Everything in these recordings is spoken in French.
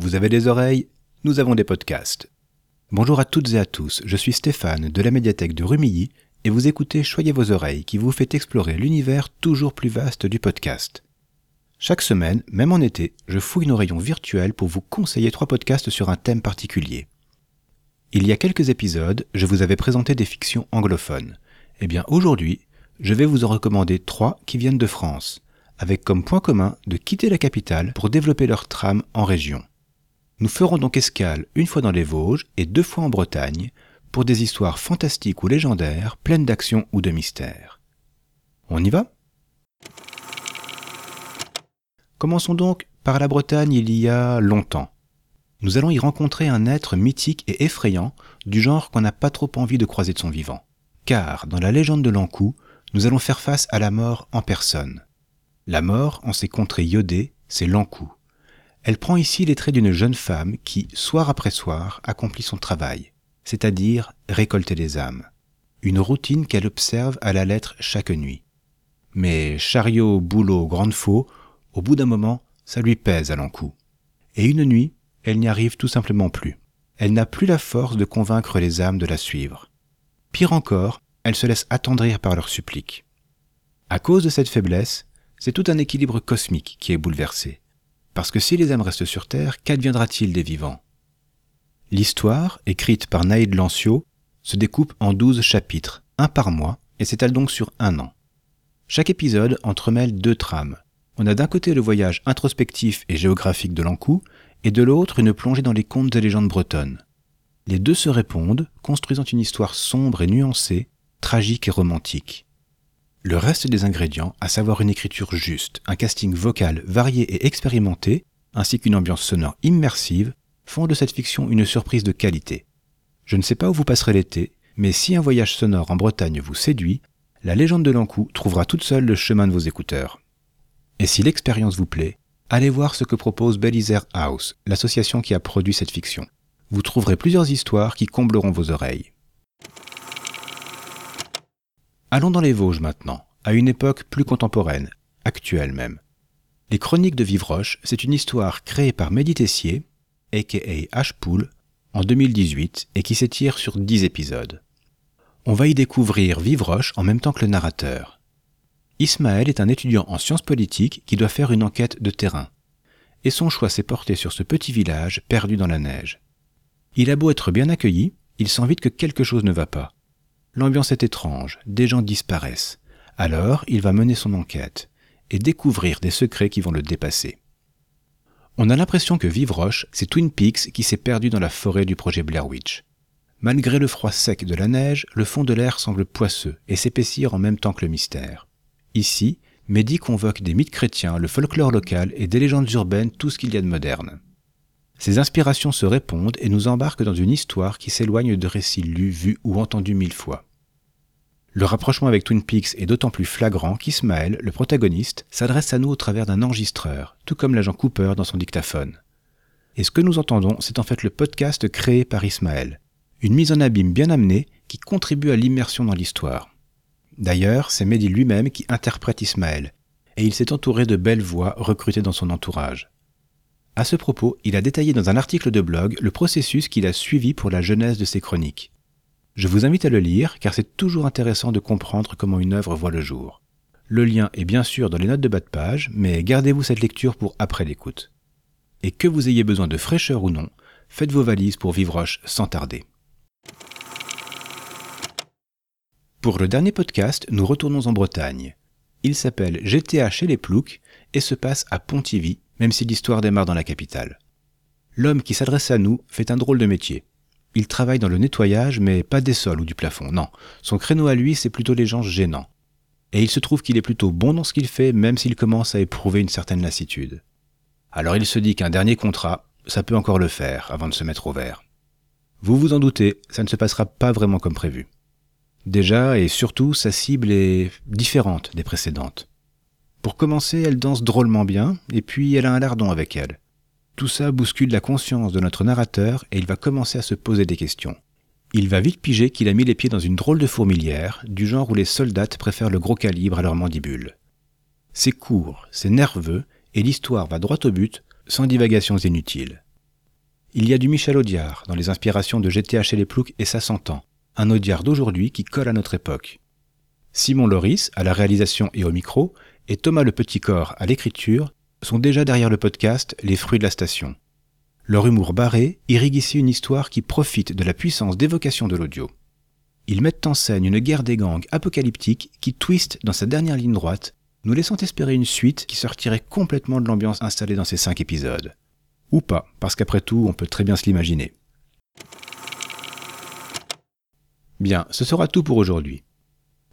Vous avez des oreilles Nous avons des podcasts. Bonjour à toutes et à tous, je suis Stéphane de la médiathèque de Rumilly et vous écoutez Choyez vos oreilles qui vous fait explorer l'univers toujours plus vaste du podcast. Chaque semaine, même en été, je fouille nos rayons virtuels pour vous conseiller trois podcasts sur un thème particulier. Il y a quelques épisodes, je vous avais présenté des fictions anglophones. Eh bien aujourd'hui, je vais vous en recommander trois qui viennent de France, avec comme point commun de quitter la capitale pour développer leur trame en région. Nous ferons donc escale une fois dans les Vosges et deux fois en Bretagne pour des histoires fantastiques ou légendaires, pleines d'action ou de mystère. On y va? Commençons donc par la Bretagne il y a longtemps. Nous allons y rencontrer un être mythique et effrayant, du genre qu'on n'a pas trop envie de croiser de son vivant. Car, dans la légende de l'Ankou, nous allons faire face à la mort en personne. La mort, en ces contrées iodées, c'est l'Ankou. Elle prend ici les traits d'une jeune femme qui, soir après soir, accomplit son travail, c'est-à-dire récolter les âmes. Une routine qu'elle observe à la lettre chaque nuit. Mais chariot, boulot, grande faux, au bout d'un moment, ça lui pèse à l'encou. Et une nuit, elle n'y arrive tout simplement plus. Elle n'a plus la force de convaincre les âmes de la suivre. Pire encore, elle se laisse attendrir par leurs suppliques. À cause de cette faiblesse, c'est tout un équilibre cosmique qui est bouleversé. Parce que si les âmes restent sur Terre, qu'adviendra-t-il des vivants? L'histoire, écrite par Naïd Lancio, se découpe en douze chapitres, un par mois, et s'étale donc sur un an. Chaque épisode entremêle deux trames. On a d'un côté le voyage introspectif et géographique de l'Ankou, et de l'autre une plongée dans les contes et légendes bretonnes. Les deux se répondent, construisant une histoire sombre et nuancée, tragique et romantique. Le reste des ingrédients, à savoir une écriture juste, un casting vocal varié et expérimenté, ainsi qu'une ambiance sonore immersive, font de cette fiction une surprise de qualité. Je ne sais pas où vous passerez l'été, mais si un voyage sonore en Bretagne vous séduit, la légende de l'Ankou trouvera toute seule le chemin de vos écouteurs. Et si l'expérience vous plaît, allez voir ce que propose Belizer House, l'association qui a produit cette fiction. Vous trouverez plusieurs histoires qui combleront vos oreilles. Allons dans les Vosges maintenant, à une époque plus contemporaine, actuelle même. Les Chroniques de Vivroche, c'est une histoire créée par Mehdi Tessier, aka H-Pool, en 2018 et qui s'étire sur 10 épisodes. On va y découvrir Vivroche en même temps que le narrateur. Ismaël est un étudiant en sciences politiques qui doit faire une enquête de terrain. Et son choix s'est porté sur ce petit village perdu dans la neige. Il a beau être bien accueilli, il sent vite que quelque chose ne va pas. L'ambiance est étrange, des gens disparaissent. Alors, il va mener son enquête et découvrir des secrets qui vont le dépasser. On a l'impression que Vivroche, c'est Twin Peaks qui s'est perdu dans la forêt du projet Blair Witch. Malgré le froid sec de la neige, le fond de l'air semble poisseux et s'épaissir en même temps que le mystère. Ici, Mehdi convoque des mythes chrétiens, le folklore local et des légendes urbaines, tout ce qu'il y a de moderne. Ces inspirations se répondent et nous embarquent dans une histoire qui s'éloigne de récits lus, vus ou entendus mille fois. Le rapprochement avec Twin Peaks est d'autant plus flagrant qu'Ismaël, le protagoniste, s'adresse à nous au travers d'un enregistreur, tout comme l'agent Cooper dans son dictaphone. Et ce que nous entendons, c'est en fait le podcast créé par Ismaël, une mise en abîme bien amenée qui contribue à l'immersion dans l'histoire. D'ailleurs, c'est Mehdi lui-même qui interprète Ismaël, et il s'est entouré de belles voix recrutées dans son entourage. À ce propos, il a détaillé dans un article de blog le processus qu'il a suivi pour la genèse de ses chroniques. Je vous invite à le lire car c'est toujours intéressant de comprendre comment une œuvre voit le jour. Le lien est bien sûr dans les notes de bas de page, mais gardez-vous cette lecture pour après l'écoute. Et que vous ayez besoin de fraîcheur ou non, faites vos valises pour Vivroche sans tarder. Pour le dernier podcast, nous retournons en Bretagne. Il s'appelle GTA chez les Ploucs et se passe à Pontivy, même si l'histoire démarre dans la capitale. L'homme qui s'adresse à nous fait un drôle de métier. Il travaille dans le nettoyage, mais pas des sols ou du plafond, non. Son créneau à lui, c'est plutôt les gens gênants. Et il se trouve qu'il est plutôt bon dans ce qu'il fait, même s'il commence à éprouver une certaine lassitude. Alors il se dit qu'un dernier contrat, ça peut encore le faire avant de se mettre au vert. Vous vous en doutez, ça ne se passera pas vraiment comme prévu. Déjà et surtout, sa cible est différente des précédentes. Pour commencer, elle danse drôlement bien, et puis elle a un lardon avec elle. Tout ça bouscule la conscience de notre narrateur et il va commencer à se poser des questions. Il va vite piger qu'il a mis les pieds dans une drôle de fourmilière, du genre où les soldats préfèrent le gros calibre à leur mandibule. C'est court, c'est nerveux, et l'histoire va droit au but, sans divagations inutiles. Il y a du Michel Audiard dans les inspirations de GTA chez les Ploucs et ça s'entend. Un Audiard d'aujourd'hui qui colle à notre époque. Simon Loris à la réalisation et au micro et Thomas Le Petit Corps à l'écriture sont déjà derrière le podcast Les fruits de la station. Leur humour barré irrigue ici une histoire qui profite de la puissance d'évocation de l'audio. Ils mettent en scène une guerre des gangs apocalyptique qui twiste dans sa dernière ligne droite, nous laissant espérer une suite qui sortirait complètement de l'ambiance installée dans ces cinq épisodes. Ou pas, parce qu'après tout, on peut très bien se l'imaginer. Bien, ce sera tout pour aujourd'hui.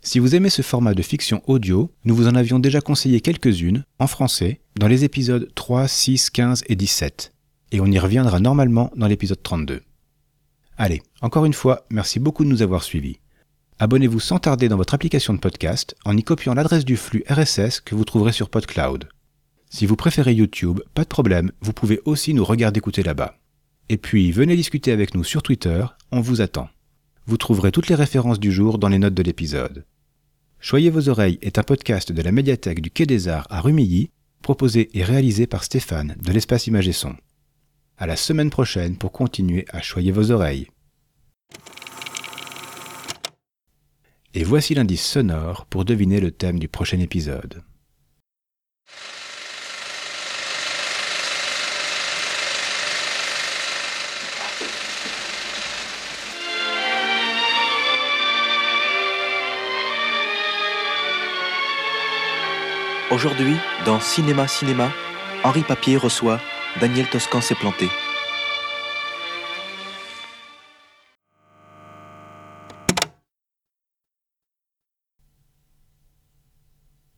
Si vous aimez ce format de fiction audio, nous vous en avions déjà conseillé quelques-unes, en français, dans les épisodes 3, 6, 15 et 17. Et on y reviendra normalement dans l'épisode 32. Allez, encore une fois, merci beaucoup de nous avoir suivis. Abonnez-vous sans tarder dans votre application de podcast en y copiant l'adresse du flux RSS que vous trouverez sur PodCloud. Si vous préférez YouTube, pas de problème, vous pouvez aussi nous regarder écouter là-bas. Et puis, venez discuter avec nous sur Twitter, on vous attend. Vous trouverez toutes les références du jour dans les notes de l'épisode. Choyez vos oreilles est un podcast de la médiathèque du Quai des Arts à Rumilly, proposé et réalisé par Stéphane de l'espace Image et Son. À la semaine prochaine pour continuer à choyer vos oreilles. Et voici l'indice sonore pour deviner le thème du prochain épisode. Aujourd'hui, dans Cinéma Cinéma, Henri Papier reçoit Daniel Toscan s'est planté.